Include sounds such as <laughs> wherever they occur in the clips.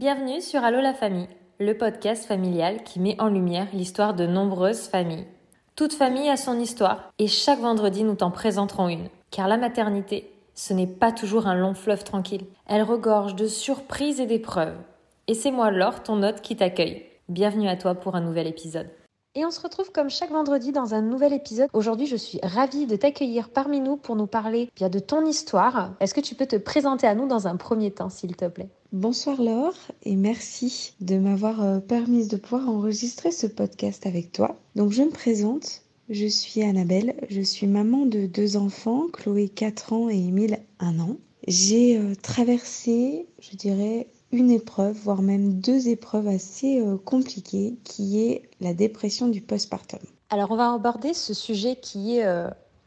Bienvenue sur Allo la famille, le podcast familial qui met en lumière l'histoire de nombreuses familles. Toute famille a son histoire et chaque vendredi nous t'en présenterons une. Car la maternité, ce n'est pas toujours un long fleuve tranquille. Elle regorge de surprises et d'épreuves. Et c'est moi Laure, ton hôte, qui t'accueille. Bienvenue à toi pour un nouvel épisode. Et on se retrouve comme chaque vendredi dans un nouvel épisode. Aujourd'hui, je suis ravie de t'accueillir parmi nous pour nous parler bien de ton histoire. Est-ce que tu peux te présenter à nous dans un premier temps, s'il te plaît? Bonsoir Laure et merci de m'avoir euh, permis de pouvoir enregistrer ce podcast avec toi. Donc je me présente, je suis Annabelle, je suis maman de deux enfants, Chloé 4 ans et Émile 1 an. J'ai euh, traversé, je dirais, une épreuve, voire même deux épreuves assez euh, compliquées, qui est la dépression du postpartum. Alors on va aborder ce sujet qui est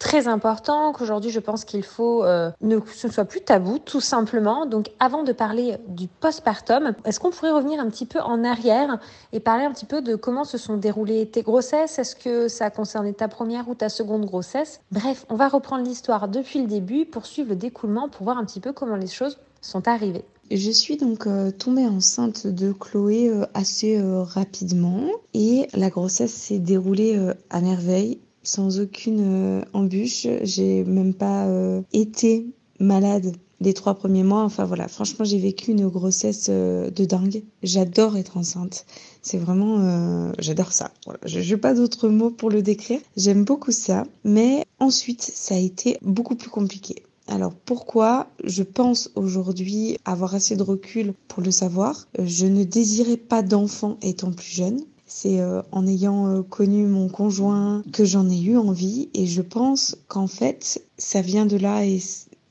très important, qu'aujourd'hui je pense qu'il faut euh, ne, ce soit plus tabou, tout simplement. Donc avant de parler du postpartum, est-ce qu'on pourrait revenir un petit peu en arrière et parler un petit peu de comment se sont déroulées tes grossesses? Est-ce que ça a concerné ta première ou ta seconde grossesse? Bref, on va reprendre l'histoire depuis le début, poursuivre le découlement pour voir un petit peu comment les choses sont arrivées. Je suis donc euh, tombée enceinte de Chloé euh, assez euh, rapidement et la grossesse s'est déroulée à merveille sans aucune embûche. J'ai même pas été malade les trois premiers mois. Enfin voilà, franchement, j'ai vécu une grossesse de dingue. J'adore être enceinte. C'est vraiment, j'adore ça. Voilà. Je n'ai pas d'autres mots pour le décrire. J'aime beaucoup ça. Mais ensuite, ça a été beaucoup plus compliqué. Alors pourquoi je pense aujourd'hui avoir assez de recul pour le savoir? Je ne désirais pas d'enfant étant plus jeune. C'est euh, en ayant euh, connu mon conjoint que j'en ai eu envie et je pense qu'en fait ça vient de là et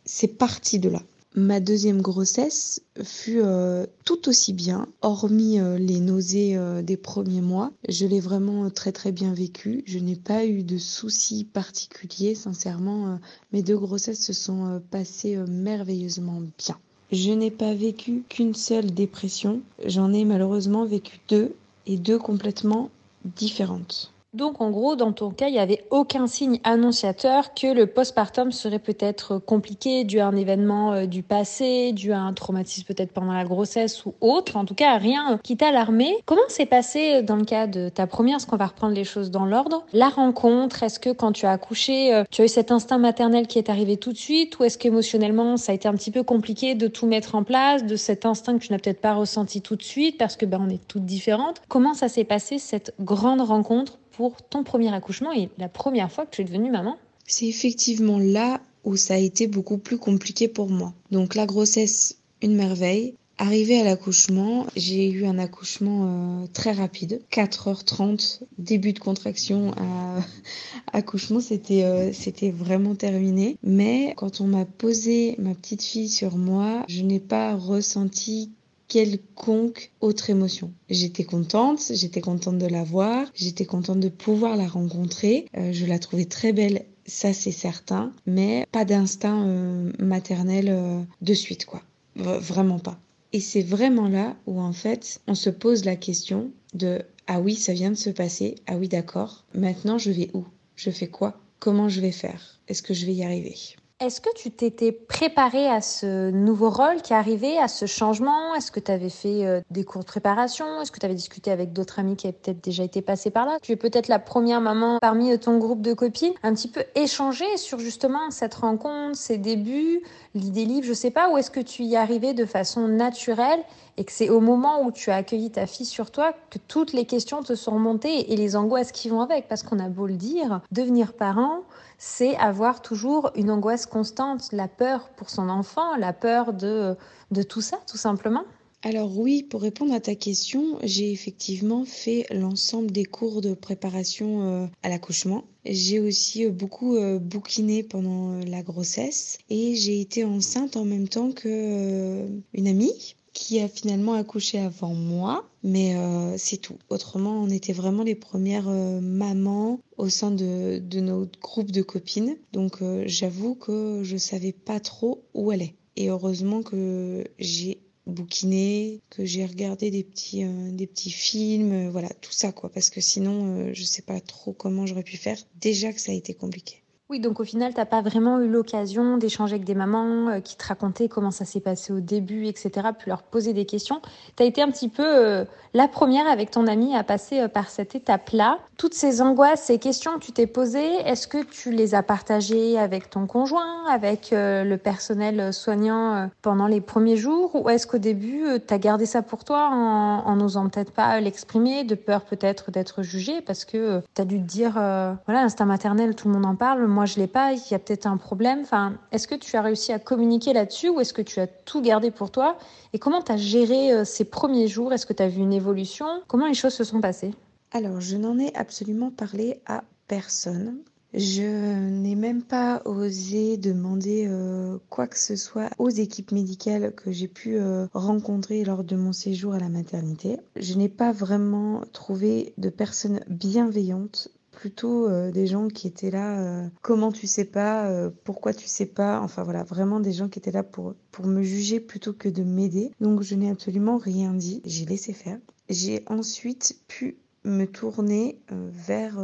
c'est parti de là. Ma deuxième grossesse fut euh, tout aussi bien, hormis les nausées des premiers mois. Je l'ai vraiment très très bien vécu. Je n'ai pas eu de soucis particuliers. Sincèrement, mes deux grossesses se sont passées merveilleusement bien. Je n'ai pas vécu qu'une seule dépression. J'en ai malheureusement vécu deux et deux complètement différentes. Donc en gros, dans ton cas, il n'y avait aucun signe annonciateur que le postpartum serait peut-être compliqué dû à un événement euh, du passé, dû à un traumatisme peut-être pendant la grossesse ou autre. En tout cas, rien qui t'a alarmé. Comment s'est passé euh, dans le cas de ta première, est-ce qu'on va reprendre les choses dans l'ordre? La rencontre, est-ce que quand tu as accouché, euh, tu as eu cet instinct maternel qui est arrivé tout de suite ou est-ce qu'émotionnellement, ça a été un petit peu compliqué de tout mettre en place, de cet instinct que tu n'as peut-être pas ressenti tout de suite parce que ben, on est toutes différentes? Comment ça s'est passé cette grande rencontre ton premier accouchement et la première fois que tu es devenue maman C'est effectivement là où ça a été beaucoup plus compliqué pour moi. Donc la grossesse, une merveille. Arrivé à l'accouchement, j'ai eu un accouchement euh, très rapide, 4h30, début de contraction à <laughs> accouchement, c'était euh, c'était vraiment terminé. Mais quand on m'a posé ma petite fille sur moi, je n'ai pas ressenti quelconque autre émotion. J'étais contente, j'étais contente de la voir, j'étais contente de pouvoir la rencontrer. Euh, je la trouvais très belle, ça c'est certain, mais pas d'instinct euh, maternel euh, de suite quoi. vraiment pas. Et c'est vraiment là où en fait on se pose la question de ah oui ça vient de se passer, ah oui d'accord, maintenant je vais où? Je fais quoi? Comment je vais faire? Est-ce que je vais y arriver? Est-ce que tu t'étais préparée à ce nouveau rôle qui arrivait, à ce changement? Est-ce que tu avais fait euh, des cours de préparation Est-ce que tu avais discuté avec d'autres amis qui avaient peut-être déjà été passés par là? Tu es peut-être la première maman parmi euh, ton groupe de copines. Un petit peu échanger sur justement cette rencontre, ses débuts, l'idée libre, je sais pas. Ou est-ce que tu y arrivais de façon naturelle et que c'est au moment où tu as accueilli ta fille sur toi que toutes les questions te sont remontées et les angoisses qui vont avec? Parce qu'on a beau le dire, devenir parent, c'est avoir toujours une angoisse constante, la peur pour son enfant, la peur de, de tout ça, tout simplement. Alors oui, pour répondre à ta question, j'ai effectivement fait l'ensemble des cours de préparation euh, à l'accouchement. J'ai aussi euh, beaucoup euh, bouquiné pendant la grossesse. Et j'ai été enceinte en même temps que une amie qui a finalement accouché avant moi, mais euh, c'est tout. Autrement, on était vraiment les premières euh, mamans au sein de, de, notre groupe de copines. Donc euh, j'avoue que je savais pas trop où aller. Et heureusement que j'ai bouquiné, que j'ai regardé des petits, des petits films, voilà, tout ça quoi. Parce que sinon, je sais pas trop comment j'aurais pu faire. Déjà que ça a été compliqué. Oui, donc au final, tu n'as pas vraiment eu l'occasion d'échanger avec des mamans euh, qui te racontaient comment ça s'est passé au début, etc., puis leur poser des questions. Tu as été un petit peu euh, la première avec ton ami à passer euh, par cette étape-là. Toutes ces angoisses, ces questions que tu t'es posées, est-ce que tu les as partagées avec ton conjoint, avec le personnel soignant pendant les premiers jours, ou est-ce qu'au début, tu as gardé ça pour toi en n'osant peut-être pas l'exprimer, de peur peut-être d'être jugé, parce que tu as dû te dire, voilà, l'instinct maternel, tout le monde en parle, moi je l'ai pas, il y a peut-être un problème. Enfin, est-ce que tu as réussi à communiquer là-dessus ou est-ce que tu as tout gardé pour toi? Et comment tu as géré euh, ces premiers jours? Est-ce que tu as vu une évolution? Comment les choses se sont passées? Alors, je n'en ai absolument parlé à personne. Je n'ai même pas osé demander euh, quoi que ce soit aux équipes médicales que j'ai pu euh, rencontrer lors de mon séjour à la maternité. Je n'ai pas vraiment trouvé de personnes bienveillantes plutôt euh, des gens qui étaient là, euh, comment tu sais pas, euh, pourquoi tu sais pas, enfin voilà, vraiment des gens qui étaient là pour, pour me juger plutôt que de m'aider. Donc je n'ai absolument rien dit, j'ai laissé faire. J'ai ensuite pu me tourner vers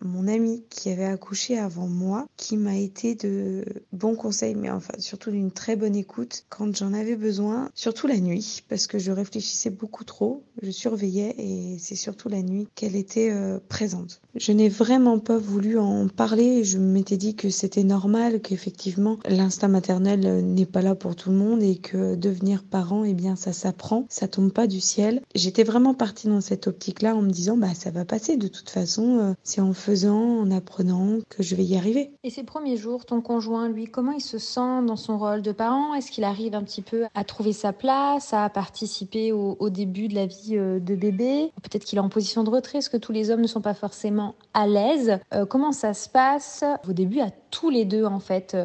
mon ami qui avait accouché avant moi, qui m'a été de bons conseils, mais enfin surtout d'une très bonne écoute quand j'en avais besoin, surtout la nuit, parce que je réfléchissais beaucoup trop, je surveillais et c'est surtout la nuit qu'elle était euh, présente. Je n'ai vraiment pas voulu en parler, je m'étais dit que c'était normal, qu'effectivement l'instinct maternel n'est pas là pour tout le monde et que devenir parent, eh bien ça s'apprend, ça tombe pas du ciel. J'étais vraiment partie dans cette optique-là en me disant bah ça va passer de toute façon, euh, c'est en faisant, en apprenant, que je vais y arriver. Et ces premiers jours, ton conjoint, lui, comment il se sent dans son rôle de parent? Est-ce qu'il arrive un petit peu à trouver sa place, à participer au, début de la vie euh, de bébé? Peut-être qu'il est en position de retrait, est-ce que tous les hommes ne sont pas forcément à l'aise? Euh, Comment ça se passe au début à tous les deux, en fait?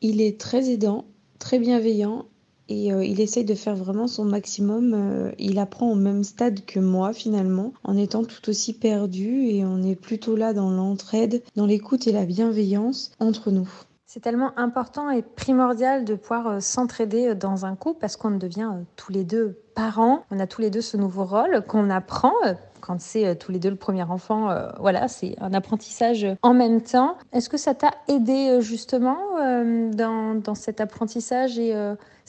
Il est très aidant, très bienveillant et euh, il essaye de faire vraiment son maximum. Euh, il apprend au même stade que moi finalement, en étant tout aussi perdu et on est plutôt là dans l'entraide, dans l'écoute et la bienveillance entre nous. C'est tellement important et primordial de pouvoir euh, s'entraider dans un couple parce qu'on devient tous les deux parents. On a tous les deux ce nouveau rôle qu'on apprend c'est tous les deux le premier enfant, voilà, c'est un apprentissage en même temps. Est-ce que ça t'a aidé justement dans, dans, cet apprentissage et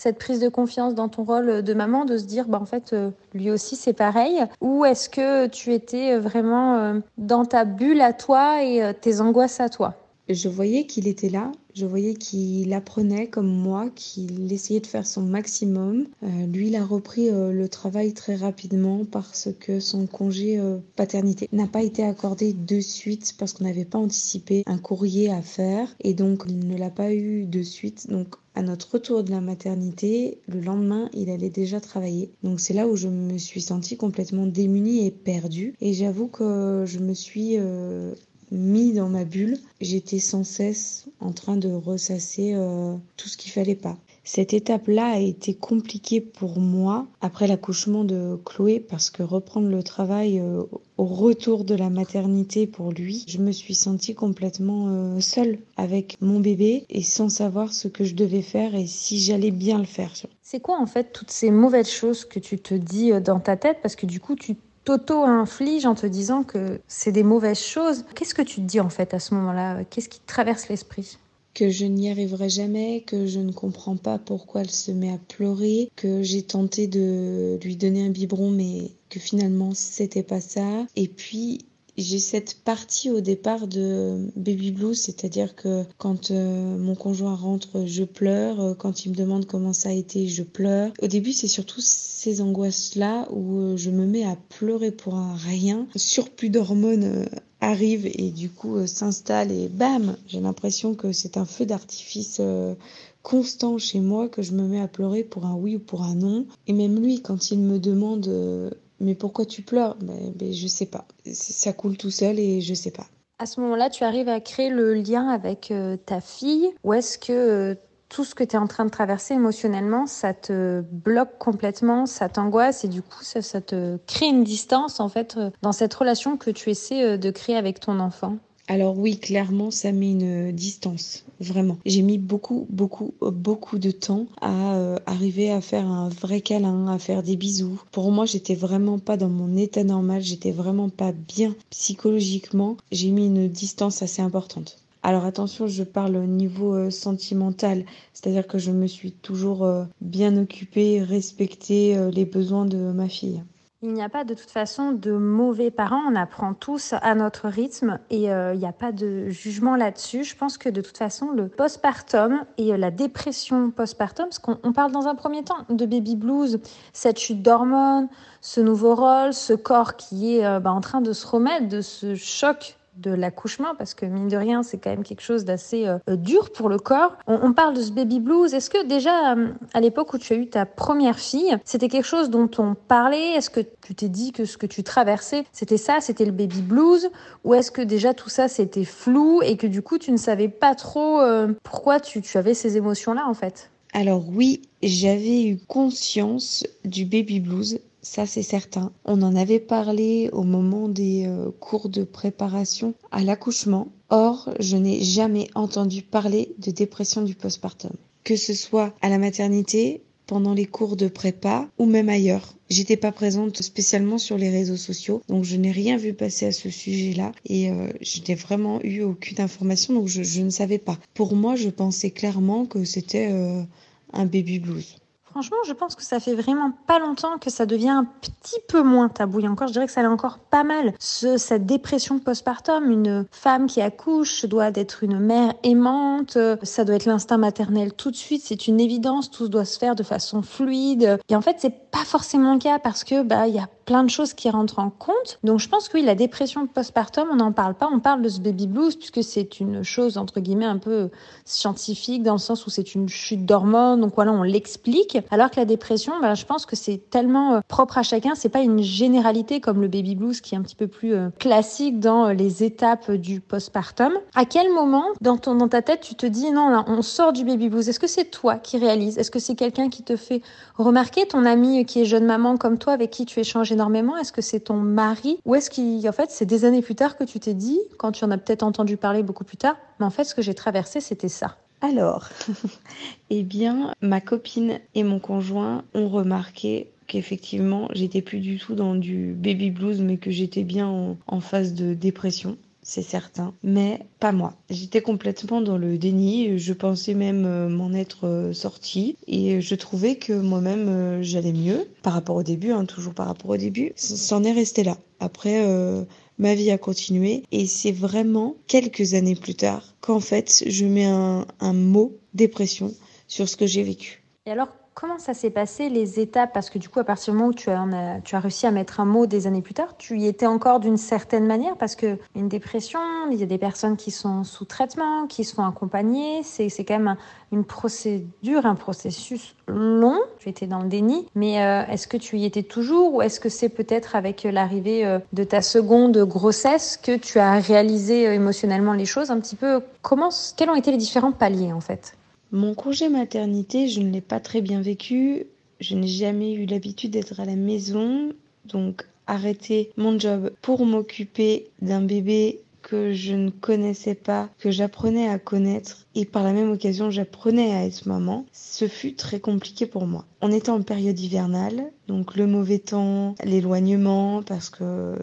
cette prise de confiance dans ton rôle de maman, de se dire, bah, en fait, euh, lui aussi, c'est pareil? Ou est-ce que tu étais vraiment euh, dans ta bulle à toi et euh, tes angoisses à toi? Je voyais qu'il était là, je voyais qu'il apprenait comme moi, qu'il essayait de faire son maximum. lui, il a repris le travail très rapidement parce que son congé paternité n'a pas été accordé de suite parce qu'on n'avait pas anticipé un courrier à faire et donc il ne l'a pas eu de suite. Donc à notre retour de la maternité, le lendemain, il allait déjà travailler. Donc c'est là où je me suis sentie complètement démunie et perdue. Et j'avoue que je me suis euh, mis dans ma bulle. J'étais sans cesse en train de ressasser euh, tout ce qu'il fallait pas. Cette étape-là a été compliquée pour moi après l'accouchement de Chloé parce que reprendre le travail euh, au retour de la maternité pour lui, je me suis sentie complètement euh, seule avec mon bébé et sans savoir ce que je devais faire et si j'allais bien le faire. C'est quoi en fait toutes ces mauvaises choses que tu te dis dans ta tête? Parce que du coup tu t'auto-infliges en te disant que c'est des mauvaises choses. Qu'est-ce que tu te dis en fait à ce moment-là? Qu'est-ce qui te traverse l'esprit? Que je n'y arriverai jamais, que je ne comprends pas pourquoi elle se met à pleurer, que j'ai tenté de lui donner un biberon mais que finalement c'était pas ça. Et puis j'ai cette partie au départ de baby blues, c'est-à-dire que quand euh, mon conjoint rentre, je pleure, euh, quand il me demande comment ça a été, je pleure. Au début, c'est surtout ces angoisses-là où euh, je me mets à pleurer pour un rien, surplus d'hormones arrive et du coup s'installe et bam, j'ai l'impression que c'est un feu d'artifice constant chez moi que je me mets à pleurer pour un oui ou pour un non. Et même lui, quand il me demande mais pourquoi tu pleures? Ben, ben, je sais pas. Ça coule tout seul et je sais pas. À ce moment-là, tu arrives à créer le lien avec ta fille ou est-ce que tout ce que tu es en train de traverser émotionnellement, ça te bloque complètement, ça t'angoisse et du coup, ça, ça, te crée une distance en fait euh, dans cette relation que tu essaies euh, de créer avec ton enfant? Alors oui, clairement, ça met une distance, vraiment. J'ai mis beaucoup, beaucoup, beaucoup de temps à euh, arriver à faire un vrai câlin, à faire des bisous. Pour moi, j'étais vraiment pas dans mon état normal, j'étais vraiment pas bien psychologiquement. J'ai mis une distance assez importante. Alors attention, je parle au niveau euh, sentimental, c'est-à-dire que je me suis toujours euh, bien occupée, respecté euh, les besoins de ma fille. Il n'y a pas de toute façon de mauvais parents, on apprend tous à notre rythme et il n'y a pas de jugement là-dessus. Je pense que de toute façon, le postpartum et la dépression postpartum, parce qu'on parle dans un premier temps de baby blues, cette chute d'hormones, ce nouveau rôle, ce corps qui est bah, en train de se remettre de ce choc de l'accouchement, parce que mine de rien, c'est quand même quelque chose d'assez euh, dur pour le corps. On, parle de ce baby blues. Est-ce que déjà, euh, à l'époque où tu as eu ta première fille, c'était quelque chose dont on parlait? Est-ce que tu t'es dit que ce que tu traversais, c'était ça, c'était le baby blues? Ou est-ce que déjà tout ça, c'était flou et que du coup, tu ne savais pas trop euh, pourquoi tu, tu avais ces émotions-là, en fait? Alors oui, j'avais eu conscience du baby blues ça c'est certain. On en avait parlé au moment des euh, cours de préparation à l'accouchement. Or, je n'ai jamais entendu parler de dépression du postpartum. Que ce soit à la maternité, pendant les cours de prépa ou même ailleurs. J'étais pas présente spécialement sur les réseaux sociaux, donc je n'ai rien vu passer à ce sujet-là et euh, je n'ai vraiment eu aucune information, donc je, ne savais pas. Pour moi, je pensais clairement que c'était euh, un baby blues. Franchement, je pense que ça fait vraiment pas longtemps que ça devient un petit peu moins tabou. Et encore, je dirais que ça l'est encore pas mal. Ce, cette dépression postpartum, une femme qui accouche doit être une mère aimante, ça doit être l'instinct maternel tout de suite, c'est une évidence, tout doit se faire de façon fluide. Et en fait, c'est pas forcément le cas parce que bah il y a plein de choses qui rentrent en compte. Donc je pense que oui, la dépression postpartum, on n'en parle pas, on parle de ce baby blues puisque c'est une chose entre guillemets un peu scientifique dans le sens où c'est une chute d'hormones, donc voilà, on l'explique. Alors que la dépression, ben, je pense que c'est tellement euh, propre à chacun, c'est pas une généralité comme le baby blues qui est un petit peu plus euh, classique dans euh, les étapes du postpartum. À quel moment dans ton dans ta tête tu te dis non là, on sort du baby blues Est-ce que c'est toi qui réalises? Est-ce que c'est quelqu'un qui te fait remarquer? Ton ami qui est jeune maman comme toi avec qui tu échanges énormément Est-ce que c'est ton mari? Ou est-ce qu'en fait, c'est des années plus tard que tu t'es dit, quand tu en as peut-être entendu parler beaucoup plus tard, mais en fait, ce que j'ai traversé, c'était ça alors, <laughs> eh bien, ma copine et mon conjoint ont remarqué qu'effectivement, j'étais plus du tout dans du baby blues, mais que j'étais bien en, phase de dépression c'est certain, mais pas moi. J'étais complètement dans le déni, je pensais même euh, m'en être euh, sortie et je trouvais que moi-même euh, j'allais mieux par rapport au début, hein, toujours par rapport au début. C'en est resté là. Après, ma vie a continué et c'est vraiment quelques années plus tard qu'en fait je mets un, mot dépression sur ce que j'ai vécu. Comment ça s'est passé, les étapes? Parce que du coup, à partir du moment où tu as, tu as réussi à mettre un mot des années plus tard, tu y étais encore d'une certaine manière Parce que une dépression, il y a des personnes qui sont sous traitement, qui se font accompagner. C'est, quand même une procédure, un processus long. Tu étais dans le déni. Mais euh, est-ce que tu y étais toujours ou est-ce que c'est peut-être avec l'arrivée euh, de ta seconde grossesse que tu as réalisé euh, émotionnellement les choses un petit peu? Comment, Quels ont été les différents paliers en fait? Mon congé maternité, je ne l'ai pas très bien vécu. Je n'ai jamais eu l'habitude d'être à la maison. Donc arrêter mon job pour m'occuper d'un bébé que je ne connaissais pas, que j'apprenais à connaître et par la même occasion j'apprenais à être maman, ce fut très compliqué pour moi. On était en période hivernale, donc le mauvais temps, l'éloignement parce que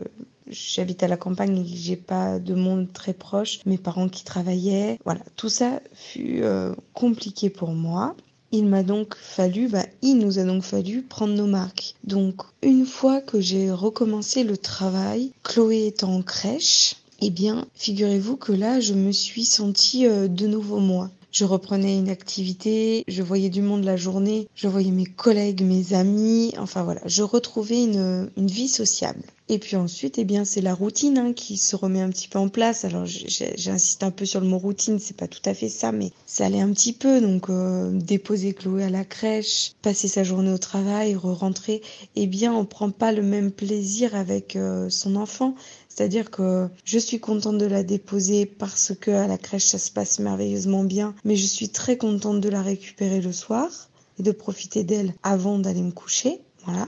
j'habite à la campagne et j'ai pas de monde très proche, mes parents qui travaillaient, voilà, tout ça fut euh, compliqué pour moi. Il m'a donc fallu, bah, il nous a donc fallu prendre nos marques. Donc, une fois que j'ai recommencé le travail, Chloé étant en crèche, eh bien, figurez-vous que là, je me suis sentie euh, de nouveau moi. Je reprenais une activité, je voyais du monde la journée, je voyais mes collègues, mes amis, enfin voilà, je retrouvais une, une vie sociable. Et puis ensuite, eh bien, c'est la routine hein, qui se remet un petit peu en place. Alors, j'insiste un peu sur le mot routine, c'est pas tout à fait ça, mais ça allait un petit peu. Donc, euh, déposer Chloé à la crèche, passer sa journée au travail, re-rentrer, eh bien, on prend pas le même plaisir avec euh, son enfant. C'est-à-dire que je suis contente de la déposer parce que à la crèche ça se passe merveilleusement bien, mais je suis très contente de la récupérer le soir et de profiter d'elle avant d'aller me coucher. Voilà,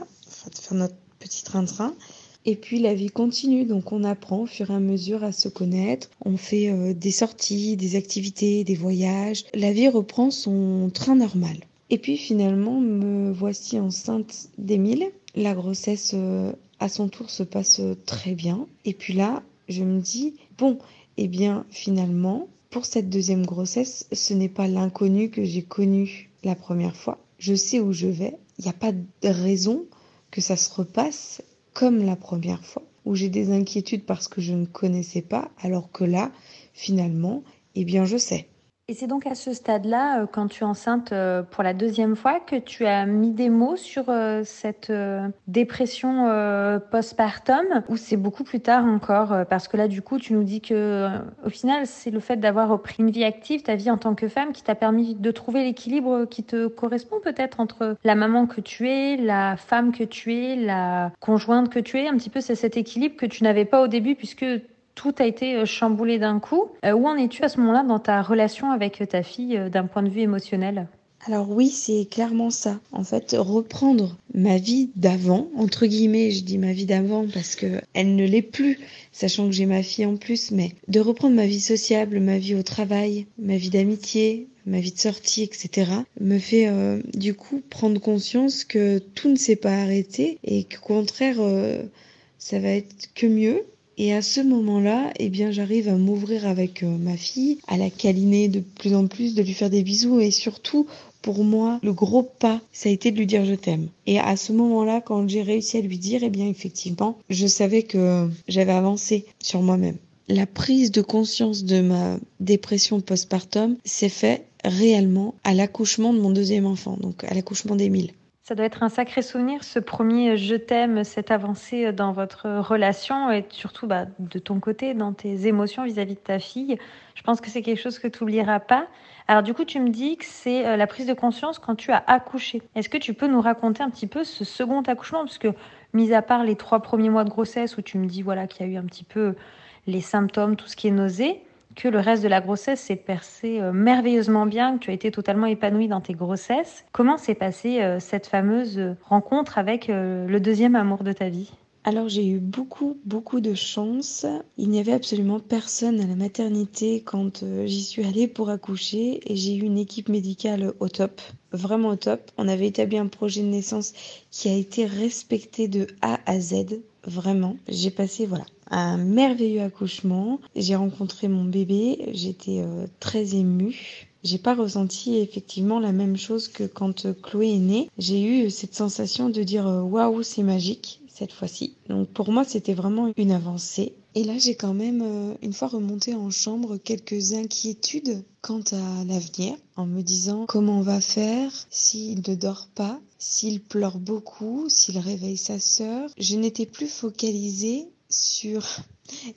de faire notre petit train-train. Et puis la vie continue, donc on apprend au fur et à mesure à se connaître, on fait euh, des sorties, des activités, des voyages. La vie reprend son train normal. Et puis finalement, me voici enceinte d'Émile. La grossesse euh, à son tour se passe très bien. Et puis là, je me dis, bon, eh bien finalement, pour cette deuxième grossesse, ce n'est pas l'inconnu que j'ai connu la première fois. Je sais où je vais. Il n'y a pas de raison que ça se repasse comme la première fois, où j'ai des inquiétudes parce que je ne connaissais pas, alors que là, finalement, eh bien, je sais. Et c'est donc à ce stade-là, euh, quand tu es enceinte euh, pour la deuxième fois, que tu as mis des mots sur euh, cette dépression postpartum, ou c'est beaucoup plus tard encore Parce que là, du coup, tu nous dis que, au final, c'est le fait d'avoir repris une vie active, ta vie en tant que femme, qui t'a permis de trouver l'équilibre qui te correspond peut-être entre la maman que tu es, la femme que tu es, la conjointe que tu es. Un petit peu, c'est cet équilibre que tu n'avais pas au début, puisque tout a été euh, chamboulé d'un coup. Euh, où en es-tu à ce moment-là dans ta relation avec ta fille euh, d'un point de vue émotionnel? Alors oui, c'est clairement ça. En fait, reprendre ma vie d'avant, entre guillemets, je dis ma vie d'avant parce que elle ne l'est plus, sachant que j'ai ma fille en plus, mais de reprendre ma vie sociable, ma vie au travail, ma vie d'amitié, ma vie de sortie, etc., me fait du coup prendre conscience que tout ne s'est pas arrêté et qu'au contraire, ça va être que mieux et à ce moment-là, eh bien, j'arrive à m'ouvrir avec euh, ma fille, à la câliner de plus en plus, de lui faire des bisous et surtout, pour moi, le gros pas, ça a été de lui dire je t'aime. Et à ce moment-là, quand j'ai réussi à lui dire, eh bien, effectivement, je savais que j'avais avancé sur moi-même. La prise de conscience de ma dépression postpartum s'est faite réellement à l'accouchement de mon deuxième enfant, donc à l'accouchement d'Émile. Ça doit être un sacré souvenir, ce premier je t'aime, cette avancée dans votre relation et surtout bah, de ton côté, dans tes émotions vis-à-vis de ta fille. Je pense que c'est quelque chose que tu n'oublieras pas. Alors du coup, tu me dis que c'est euh, la prise de conscience quand tu as accouché. Est-ce que tu peux nous raconter un petit peu ce second accouchement? Parce que, mis à part les trois premiers mois de grossesse où tu me dis voilà, qu'il y a eu un petit peu les symptômes, tout ce qui est nausée, que le reste de la grossesse s'est percé euh, merveilleusement bien, que tu as été totalement épanouie dans tes grossesses. Comment s'est passée euh, cette fameuse rencontre avec euh, le deuxième amour de ta vie? Alors j'ai eu beaucoup, beaucoup de chance. Il n'y avait absolument personne à la maternité quand j'y suis allée pour accoucher et j'ai eu une équipe médicale au top, vraiment au top. On avait établi un projet de naissance qui a été respecté de A à Z, vraiment. J'ai passé voilà un merveilleux accouchement. J'ai rencontré mon bébé, j'étais euh, très émue. J'ai pas ressenti effectivement la même chose que quand euh, Chloé est née. J'ai eu cette sensation de dire euh, waouh, c'est magique cette fois-ci. Donc pour moi, c'était vraiment une avancée. Et là, j'ai quand même, une fois remonté en chambre, quelques inquiétudes quant à l'avenir, en me disant comment on va faire s'il ne dort pas, s'il pleure beaucoup, s'il réveille sa sœur. Je n'étais plus focalisée sur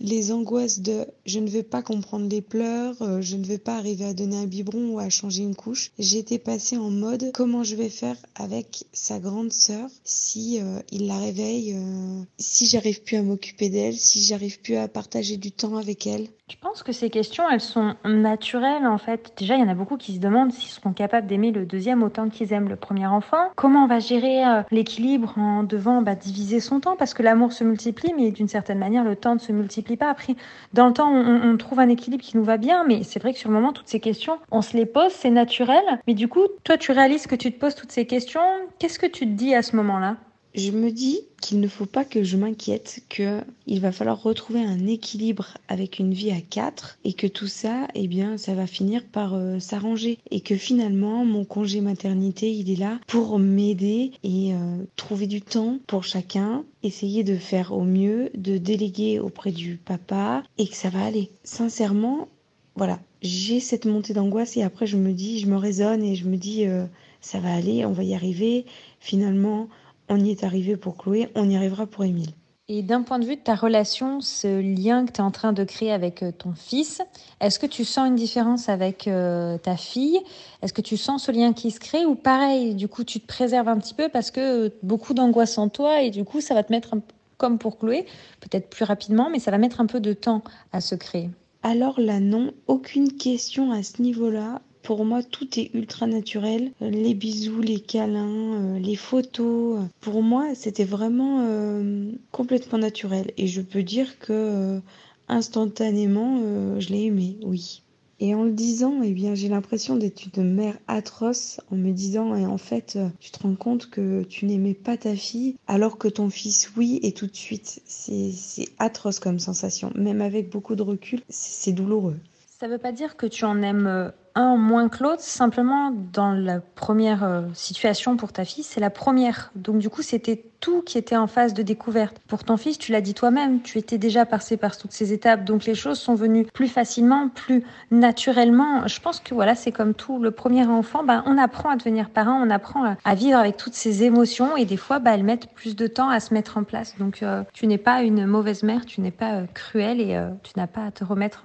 les angoisses de je ne vais pas comprendre les pleurs, euh, je ne vais pas arriver à donner un biberon ou à changer une couche. J'étais passée en mode comment je vais faire avec sa grande sœur si euh, il la réveille, euh, si j'arrive plus à m'occuper d'elle, si j'arrive plus à partager du temps avec elle? Je pense que ces questions, elles sont naturelles en fait? Déjà, il y en a beaucoup qui se demandent s'ils seront capables d'aimer le deuxième autant qu'ils aiment le premier enfant. Comment on va gérer l'équilibre en devant bah, diviser son temps? Parce que l'amour se multiplie, mais d'une certaine manière, le temps ne se multiplie multiplie pas. Après, dans le temps, on, trouve un équilibre qui nous va bien, mais c'est vrai que sur le moment, toutes ces questions, on se les pose, c'est naturel. Mais du coup, toi, tu réalises que tu te poses toutes ces questions. Qu'est-ce que tu te dis à ce moment-là? Je me dis qu'il ne faut pas que je m'inquiète, qu'il va falloir retrouver un équilibre avec une vie à quatre et que tout ça, eh bien, ça va finir par euh, s'arranger et que finalement, mon congé maternité, il est là pour m'aider et euh, trouver du temps pour chacun, essayer de faire au mieux, de déléguer auprès du papa et que ça va aller. Sincèrement, voilà, j'ai cette montée d'angoisse et après je me dis, je me raisonne et je me dis, euh, ça va aller, on va y arriver. Finalement, on y est arrivé pour Chloé, on y arrivera pour Émile. Et d'un point de vue de ta relation, ce lien que tu es en train de créer avec euh, ton fils, est-ce que tu sens une différence avec euh, ta fille? Est-ce que tu sens ce lien qui se crée ou pareil, du coup tu te préserves un petit peu parce que beaucoup d'angoisse en toi et du coup ça va te mettre, comme pour Chloé, peut-être plus rapidement, mais ça va mettre un peu de temps à se créer? Alors là, non, aucune question à ce niveau-là. Pour moi, tout est ultra naturel. Les bisous, les câlins, euh, les photos. Pour moi, c'était vraiment euh, complètement naturel. Et je peux dire que euh, instantanément, je l'ai aimé, oui. Et en le disant, eh bien, j'ai l'impression d'être une mère atroce en me disant, et en fait, tu te rends compte que tu n'aimais pas ta fille, alors que ton fils, oui, et tout de suite. C'est atroce comme sensation. Même avec beaucoup de recul, c'est douloureux Ça ne veut pas dire que tu en aimes euh, un moins que l'autre, simplement dans la première euh, situation pour ta fille, c'est la première. Donc du coup, c'était tout qui était en phase de découverte. Pour ton fils, tu l'as dit toi-même, tu étais déjà passé par toutes ces étapes, donc les choses sont venues plus facilement, plus naturellement. Je pense que voilà, c'est comme tout. Le premier enfant, ben, on apprend à devenir parent, on apprend à, vivre avec toutes ces émotions, et des fois, ben, elles mettent plus de temps à se mettre en place. Donc euh, tu n'es pas une mauvaise mère, tu n'es pas euh, cruelle et tu n'as pas à te remettre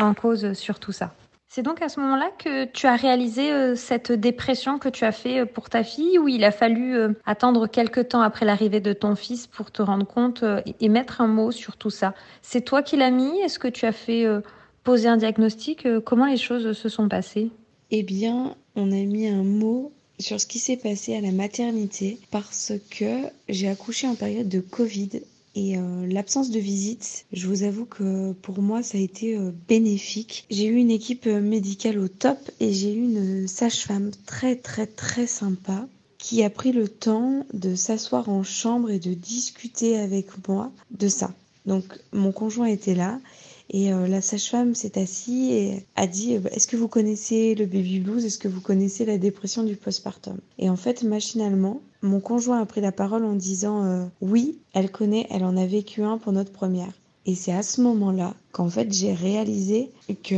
en cause sur tout ça. C'est donc à ce moment-là que tu as réalisé euh, cette dépression que tu as fait euh, pour ta fille, ou il a fallu euh, attendre quelques temps après l'arrivée de ton fils pour te rendre compte et mettre un mot sur tout ça? C'est toi qui l'as mis? Est-ce que tu as fait poser un diagnostic? Comment les choses se sont passées? Eh bien, on a mis un mot sur ce qui s'est passé à la maternité parce que j'ai accouché en période de Covid et euh, l'absence de visite, je vous avoue que pour moi, ça a été euh, bénéfique. J'ai eu une équipe euh, médicale au top et j'ai eu une sage-femme très très très sympa qui a pris le temps de s'asseoir en chambre et de discuter avec moi de ça. Donc mon conjoint était là et la sage-femme s'est assise et a dit Est-ce que vous connaissez le baby blues? Est-ce que vous connaissez la dépression du postpartum? Et en fait, machinalement, mon conjoint a pris la parole en disant euh, oui, elle connaît, elle en a vécu un pour notre première. Et c'est à ce moment-là qu'en fait j'ai réalisé que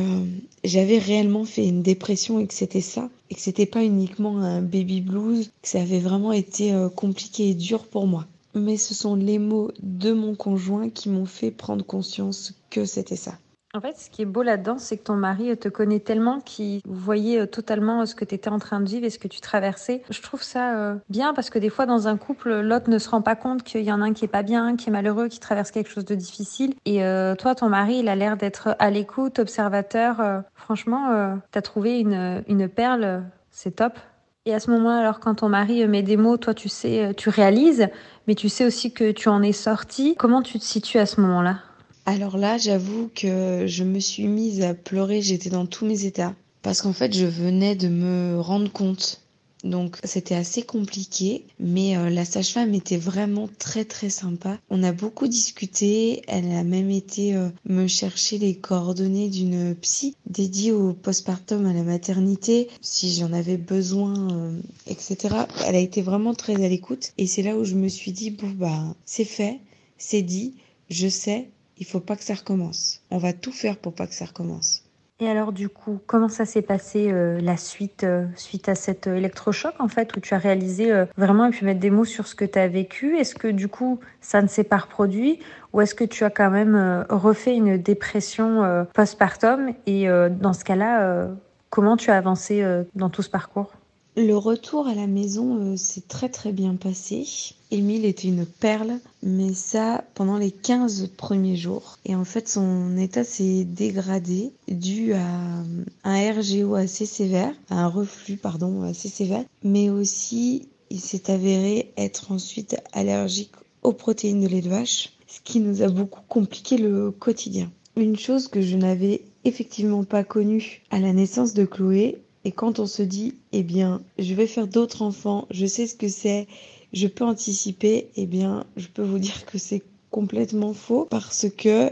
j'avais réellement fait une dépression et que c'était ça, et que c'était pas uniquement un baby blues, que ça avait vraiment été euh, compliqué et dur pour moi. Mais ce sont les mots de mon conjoint qui m'ont fait prendre conscience que c'était ça. En fait, ce qui est beau là-dedans, c'est que ton mari te connaît tellement qu'il voyait euh, totalement euh, ce que tu étais en train de vivre et ce que tu traversais. Je trouve ça euh, bien parce que des fois, dans un couple, l'autre ne se rend pas compte qu'il y en a un qui est pas bien, qui est malheureux, qui traverse quelque chose de difficile. Et toi, ton mari, il a l'air d'être à l'écoute, observateur. franchement, tu as trouvé une, une perle. C'est top. Et à ce moment-là, alors quand ton mari met des mots, toi tu sais, tu réalises, mais tu sais aussi que tu en es sorti. Comment tu te situes à ce moment-là? Alors là, j'avoue que je me suis mise à pleurer, j'étais dans tous mes états. Parce qu'en fait, je venais de me rendre compte. Donc c'était assez compliqué, mais euh, la sage-femme était vraiment très très sympa. On a beaucoup discuté, elle a même été euh, me chercher les coordonnées d'une psy dédiée au postpartum à la maternité, si j'en avais besoin, euh, etc. Elle a été vraiment très à l'écoute et c'est là où je me suis dit, bon bah c'est fait, c'est dit, je sais, il faut pas que ça recommence. On va tout faire pour pas que ça recommence. Et alors du coup, comment ça s'est passé euh, la suite euh, suite à cet euh, électrochoc en fait où tu as réalisé vraiment et puis mettre des mots sur ce que tu as vécu? Est-ce que du coup ça ne s'est pas reproduit? Ou est-ce que tu as quand même refait une dépression postpartum? Et dans ce cas-là comment tu as avancé dans tout ce parcours? Le retour à la maison s'est très très bien passé. Émile était une perle, mais ça pendant les 15 premiers jours. Et en fait, son état s'est dégradé dû à un RGO assez sévère, à un reflux, pardon, assez sévère, mais aussi il s'est avéré être ensuite allergique aux protéines de lait de vache, ce qui nous a beaucoup compliqué le quotidien. Une chose que je n'avais effectivement pas connue à la naissance de Chloé, et quand on se dit, eh bien, je vais faire d'autres enfants, je sais ce que c'est, je peux anticiper, eh bien, je peux vous dire que c'est complètement faux parce que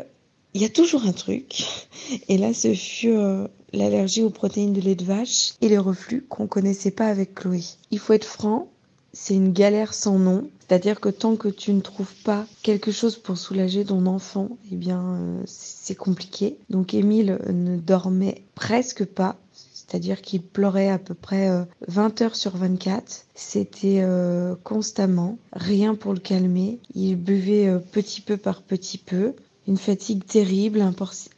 il y a toujours un truc. Et là, ce fut euh, l'allergie aux protéines de lait de vache et les reflux qu'on connaissait pas avec Chloé. Il faut être franc, c'est une galère sans nom. C'est-à-dire que tant que tu ne trouves pas quelque chose pour soulager ton enfant, eh bien, euh, c'est compliqué. Donc, Émile ne dormait presque pas c'est-à-dire qu'il pleurait à peu près 20 euh, heures sur 24. C'était euh, constamment, rien pour le calmer. Il buvait euh, petit peu par petit peu. Une fatigue terrible,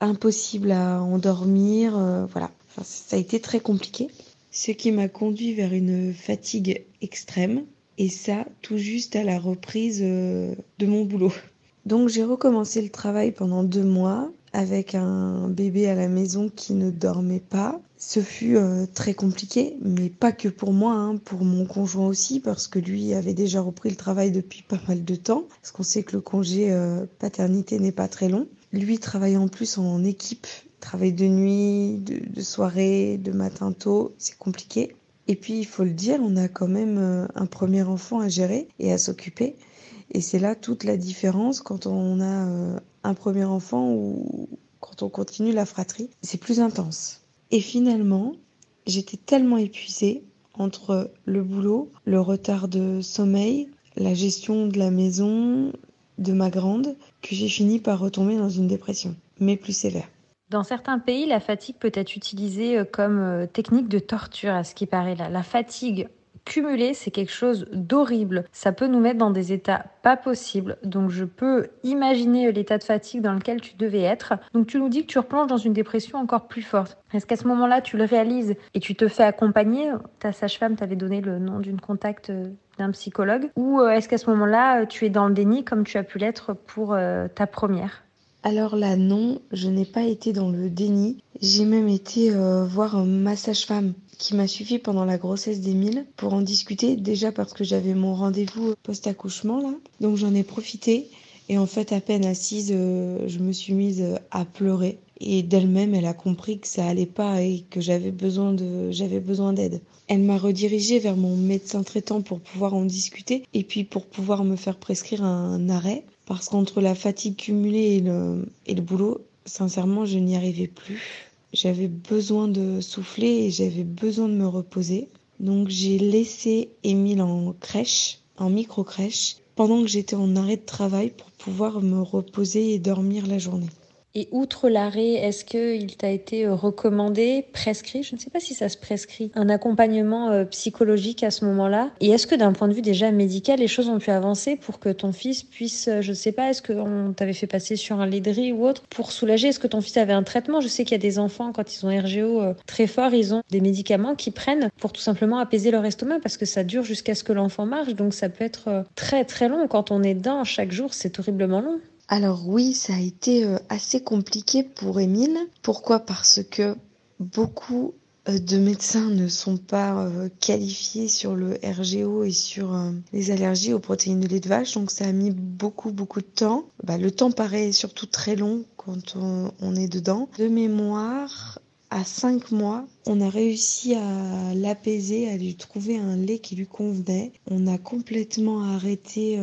impossible à endormir, voilà. ça a été très compliqué. Ce qui m'a conduit vers une fatigue extrême, et ça tout juste à la reprise de mon boulot. Donc j'ai recommencé le travail pendant deux mois avec un bébé à la maison qui ne dormait pas. Ce fut euh, très compliqué, mais pas que pour moi, hein, pour mon conjoint aussi, parce que lui avait déjà repris le travail depuis pas mal de temps, parce qu'on sait que le congé euh, paternité n'est pas très long. Lui travaille en plus en équipe, travaille de nuit, de, soirée, de matin tôt, c'est compliqué. Et puis, il faut le dire, on a quand même euh, un premier enfant à gérer et à s'occuper. Et c'est là toute la différence quand on a un premier enfant ou quand on continue la fratrie, c'est plus intense. Et finalement, j'étais tellement épuisée entre le boulot, le retard de sommeil, la gestion de la maison, de ma grande, que j'ai fini par retomber dans une dépression, mais plus sévère. Dans certains pays, la fatigue peut être utilisée euh, comme euh, technique de torture, à ce qui paraît là. La fatigue cumuler, c'est quelque chose d'horrible. Ça peut nous mettre dans des états pas possibles. Donc je peux imaginer l'état de fatigue dans lequel tu devais être. Donc tu nous dis que tu replonges dans une dépression encore plus forte. Est-ce qu'à ce, moment-là, tu le réalises et tu te fais accompagner? Ta sage-femme t'avait donné le nom d'une contact euh, d'un psychologue Ou euh, est-ce qu'à ce moment-là, euh, tu es dans le déni comme tu as pu l'être pour ta première? Alors là, non, je n'ai pas été dans le déni. J'ai même été voir ma sage-femme qui m'a suffi pendant la grossesse d'Émile pour en discuter, déjà parce que j'avais mon rendez-vous post-accouchement là. Donc j'en ai profité et en fait à peine assise, euh, je me suis mise à pleurer et d'elle-même elle a compris que ça allait pas et que j'avais besoin de j'avais besoin d'aide. Elle m'a redirigée vers mon médecin traitant pour pouvoir en discuter et puis pour pouvoir me faire prescrire un arrêt parce qu'entre la fatigue cumulée et le, boulot, sincèrement, je n'y arrivais plus. J'avais besoin de souffler et j'avais besoin de me reposer. Donc j'ai laissé Émile en crèche, en micro-crèche, pendant que j'étais en arrêt de travail pour pouvoir me reposer et dormir la journée. Et outre l'arrêt, est-ce qu'il t'a été euh, recommandé, prescrit, je ne sais pas si ça se prescrit, un accompagnement euh, psychologique à ce moment-là Et est-ce que d'un point de vue déjà médical, les choses ont pu avancer pour que ton fils puisse, euh, je ne sais pas, est-ce qu'on t'avait fait passer sur un lait ou autre pour soulager? Est-ce que ton fils avait un traitement? Je sais qu'il y a des enfants, quand ils ont RGO très fort, ils ont des médicaments qu'ils prennent pour tout simplement apaiser leur estomac parce que ça dure jusqu'à ce que l'enfant marche. Donc ça peut être très très long. Quand on est dedans chaque jour, c'est horriblement long. Alors oui, ça a été euh, assez compliqué pour Émile. Pourquoi? Parce que beaucoup euh, de médecins ne sont pas euh, qualifiés sur le RGO et sur les allergies aux protéines de lait de vache, donc ça a mis beaucoup beaucoup de temps. Bah, le temps paraît surtout très long quand on, est dedans. De mémoire, à 5 mois, on a réussi à l'apaiser, à lui trouver un lait qui lui convenait. On a complètement arrêté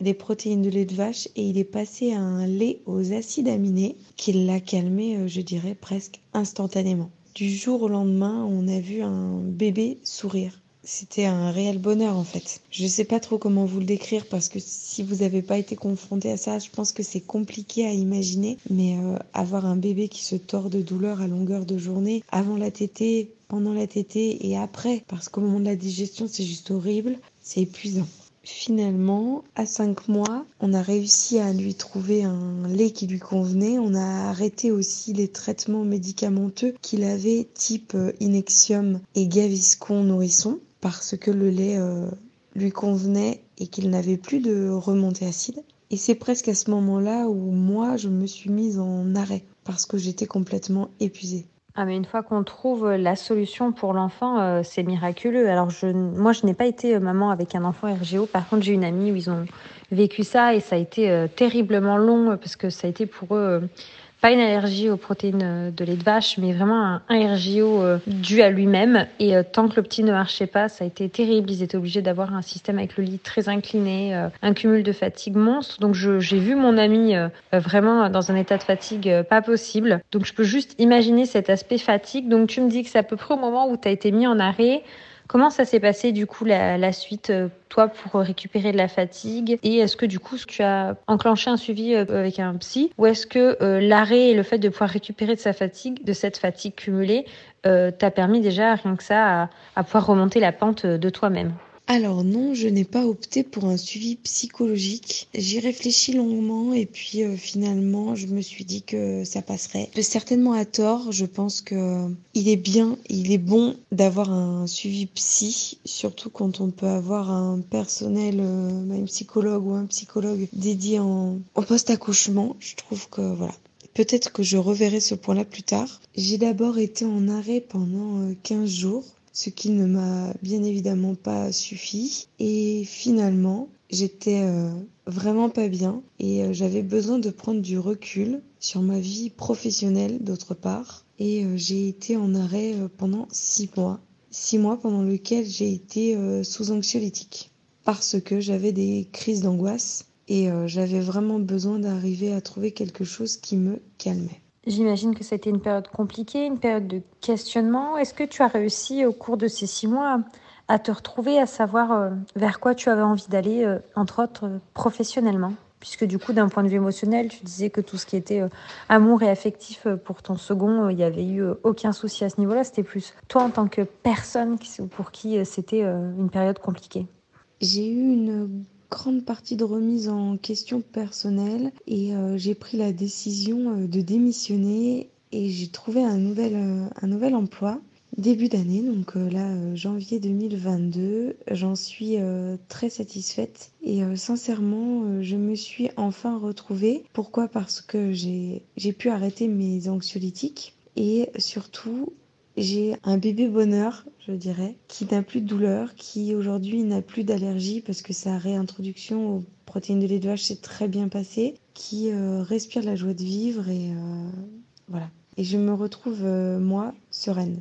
des protéines de lait de vache et il est passé à un lait aux acides aminés qui l'a calmé, euh, je dirais, presque instantanément. Du jour au lendemain, on a vu un bébé sourire. C'était un réel bonheur en fait. Je ne sais pas trop comment vous le décrire parce que si vous n'avez pas été confronté à ça, je pense que c'est compliqué à imaginer. Mais euh, avoir un bébé qui se tord de douleur à longueur de journée, avant la tétée, pendant la tétée et après, parce qu'au moment de la digestion c'est juste horrible, c'est épuisant. Finalement, à 5 mois, on a réussi à lui trouver un lait qui lui convenait. On a arrêté aussi les traitements médicamenteux qu'il avait type euh, Inexium et Gaviscon nourrisson parce que le lait euh, lui convenait et qu'il n'avait plus de remontée acide. Et c'est presque à ce moment-là où moi, je me suis mise en arrêt parce que j'étais complètement épuisée. Ah mais une fois qu'on trouve euh, la solution pour l'enfant, euh, c'est miraculeux. Alors je, moi je n'ai pas été euh, maman avec un enfant RGO. Par contre j'ai une amie où ils ont vécu ça et ça a été terriblement long parce que ça a été pour eux pas une allergie aux protéines euh, de lait de vache, mais vraiment un, RGO euh, dû à lui-même. Et euh, tant que le petit ne marchait pas, ça a été terrible. Ils étaient obligés d'avoir un système avec le lit très incliné, un cumul de fatigue monstre. Donc j'ai vu mon ami vraiment dans un état de fatigue pas possible. Donc je peux juste imaginer cet aspect fatigue. Donc tu me dis que c'est à peu près au moment où tu as été mis en arrêt. Comment ça s'est passé du coup la, suite, euh, toi, pour récupérer de la fatigue Et est-ce que du coup tu as enclenché un suivi euh, avec un psy Ou est-ce que euh, l'arrêt et le fait de pouvoir récupérer de sa fatigue, de cette fatigue cumulée, t'a permis déjà rien que ça à pouvoir remonter la pente de toi-même? Alors non, je n'ai pas opté pour un suivi psychologique. J'y réfléchis longuement et puis euh, finalement, je me suis dit que ça passerait. Certainement à tort, je pense que il est bien, il est bon d'avoir un suivi psy, surtout quand on peut avoir un personnel, euh, un psychologue ou un psychologue dédié en, en post-accouchement. Je trouve que voilà, Peut-être que je reverrai ce point-là plus tard. J'ai d'abord été en arrêt pendant 15 euh, jours ce qui ne m'a bien évidemment pas suffi. Et finalement, j'étais euh, vraiment pas bien et euh, j'avais besoin de prendre du recul sur ma vie professionnelle d'autre part. Et euh, j'ai été en arrêt pendant six mois. Six mois pendant lesquels j'ai été sous anxiolytique parce que j'avais des crises d'angoisse et j'avais vraiment besoin d'arriver à trouver quelque chose qui me calmait. J'imagine que ça a été une période compliquée, une période de questionnement. Est-ce que tu as réussi au cours de ces six mois à te retrouver, à savoir euh, vers quoi tu avais envie d'aller, euh, entre autres euh, professionnellement? Puisque du coup, d'un point de vue émotionnel, tu disais que tout ce qui était amour et affectif pour ton second, il n'y avait eu aucun souci à ce niveau-là. C'était plus toi en tant que personne pour qui c'était une période compliquée. J'ai eu une grande partie de remise en question personnelle et euh, j'ai pris la décision euh, de démissionner et j'ai trouvé un nouvel, euh, un nouvel emploi début d'année, donc là janvier 2022. J'en suis très satisfaite et sincèrement je me suis enfin retrouvée. Pourquoi? Parce que j'ai pu arrêter mes anxiolytiques et surtout j'ai un bébé bonheur, je dirais, qui n'a plus de douleur, qui aujourd'hui n'a plus d'allergie parce que sa réintroduction aux protéines de lait de vache s'est très bien passée, qui euh, respire la joie de vivre et euh, voilà. Et je me retrouve, euh, moi, sereine.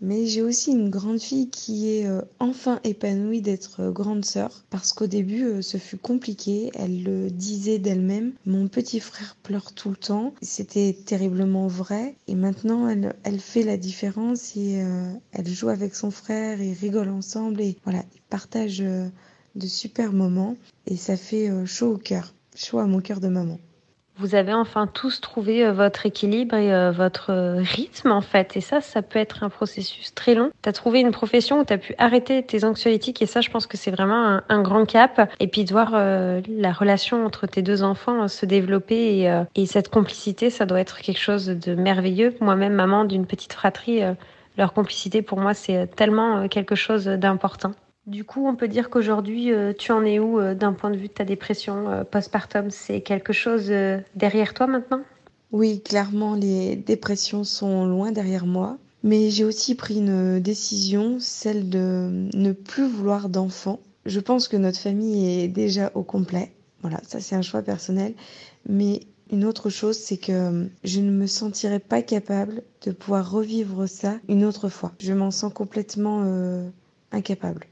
Mais j'ai aussi une grande fille qui est euh, enfin épanouie d'être euh, grande sœur parce qu'au début euh, ce fut compliqué. Elle le disait d'elle-même. Mon petit frère pleure tout le temps. C'était terriblement vrai. Et maintenant elle, fait la différence et elle joue avec son frère et rigole ensemble et voilà, ils partagent de super moments et ça fait chaud au cœur, chaud à mon cœur de maman. Vous avez enfin tous trouvé euh, votre équilibre et euh, votre euh, rythme en fait. Et ça, ça peut être un processus très long. Tu as trouvé une profession où tu as pu arrêter tes anxiolytiques et ça, je pense que c'est vraiment un, grand cap. Et puis de voir la relation entre tes deux enfants se développer et, et, cette complicité, ça doit être quelque chose de merveilleux. Moi-même, maman d'une petite fratrie, leur complicité pour moi, c'est tellement quelque chose d'important. Du coup, on peut dire qu'aujourd'hui, euh, tu en es où euh, d'un point de vue de ta dépression euh, postpartum? C'est quelque chose derrière toi maintenant? Oui, clairement, les dépressions sont loin derrière moi. Mais j'ai aussi pris une décision, celle de ne plus vouloir d'enfants. Je pense que notre famille est déjà au complet. Voilà, ça c'est un choix personnel. Mais une autre chose, c'est que je ne me sentirais pas capable de pouvoir revivre ça une autre fois. Je m'en sens complètement incapable.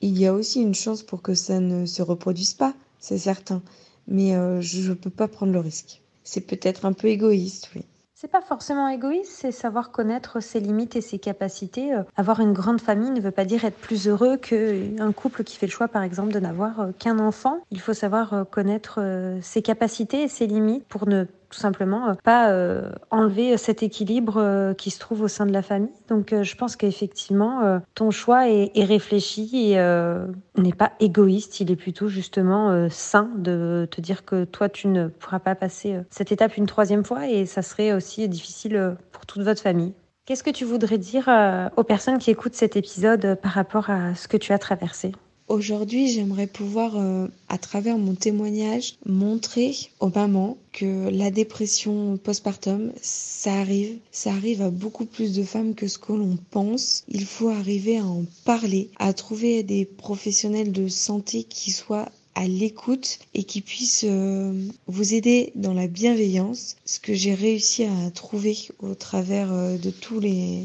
Il y a aussi une chance pour que ça ne se reproduise pas, c'est certain, mais euh, je ne peux pas prendre le risque. C'est peut-être un peu égoïste, oui. C'est pas forcément égoïste, c'est savoir connaître ses limites et ses capacités. Euh, avoir une grande famille ne veut pas dire être plus heureux qu'un couple qui fait le choix, par exemple, de n'avoir euh, qu'un enfant. Il faut savoir connaître ses capacités et ses limites pour ne tout simplement euh, pas euh, enlever cet équilibre euh, qui se trouve au sein de la famille. Donc je pense qu'effectivement ton choix est, réfléchi et n'est pas égoïste, il est plutôt justement sain de te dire que toi tu ne pourras pas passer cette étape une troisième fois et ça serait aussi difficile pour toute votre famille. Qu'est-ce que tu voudrais dire aux personnes qui écoutent cet épisode par rapport à ce que tu as traversé? Aujourd'hui, j'aimerais pouvoir, euh, à travers mon témoignage, montrer aux mamans que la dépression postpartum, ça arrive. Ça arrive à beaucoup plus de femmes que ce que l'on pense. Il faut arriver à en parler, à trouver des professionnels de santé qui soient à l'écoute et qui puissent euh, vous aider dans la bienveillance. Ce que j'ai réussi à trouver au travers euh, de tous les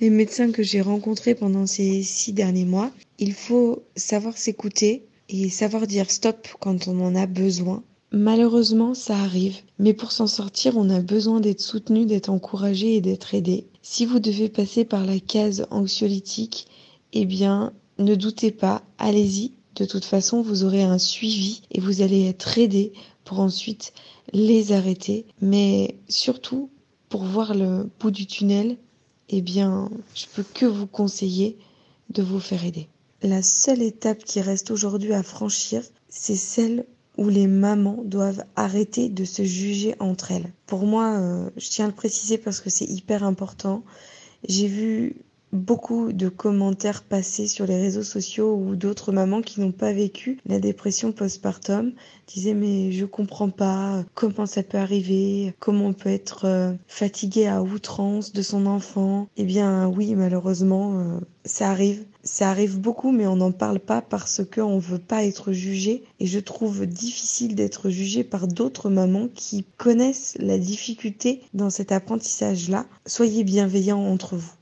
les médecins que j'ai rencontrés pendant ces six derniers mois. Il faut savoir s'écouter et savoir dire stop quand on en a besoin. Malheureusement, ça arrive, mais pour s'en sortir, on a besoin d'être soutenu, d'être encouragé et d'être aidé. Si vous devez passer par la case anxiolytique, eh bien, ne doutez pas, allez-y. De toute façon, vous aurez un suivi et vous allez être aidé pour ensuite les arrêter. Mais surtout, pour voir le bout du tunnel, eh bien, je peux que vous conseiller de vous faire aider. La seule étape qui reste aujourd'hui à franchir, c'est celle où les mamans doivent arrêter de se juger entre elles. Pour moi, euh, je tiens à le préciser parce que c'est hyper important. J'ai vu beaucoup de commentaires passés sur les réseaux sociaux ou d'autres mamans qui n'ont pas vécu la dépression postpartum disaient mais je comprends pas comment ça peut arriver, comment on peut être euh, fatigué à outrance de son enfant. Eh bien oui, malheureusement, euh, ça arrive. Ça arrive beaucoup, mais on n'en parle pas parce qu'on ne veut pas être jugé. Et je trouve difficile d'être jugé par d'autres mamans qui connaissent la difficulté dans cet apprentissage-là. Soyez bienveillants entre vous.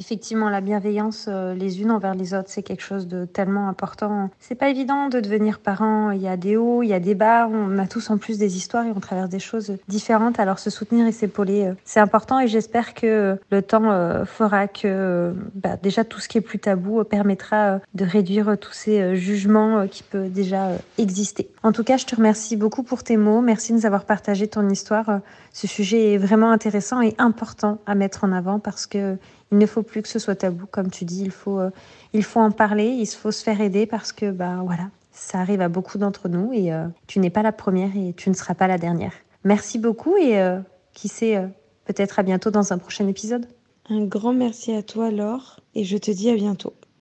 Effectivement, la bienveillance euh, les unes envers les autres, c'est quelque chose de tellement important. C'est pas évident de devenir parent. Il y a des hauts, il y a des bas. On a tous en plus des histoires et on traverse des choses différentes. Alors se soutenir et s'épauler, euh, c'est important. Et j'espère que le temps euh, fera que bah, déjà tout ce qui est plus tabou permettra de réduire tous ces jugements qui peuvent déjà exister. En tout cas, je te remercie beaucoup pour tes mots. Merci de nous avoir partagé ton histoire. Ce sujet est vraiment intéressant et important à mettre en avant parce que il ne faut plus que ce soit tabou, comme tu dis. Il faut, euh, il faut en parler, il faut se faire aider parce que, bah voilà, ça arrive à beaucoup d'entre nous et euh, tu n'es pas la première et tu ne seras pas la dernière. Merci beaucoup et euh, qui sait, peut-être à bientôt dans un prochain épisode. Un grand merci à toi, Laure, et je te dis à bientôt.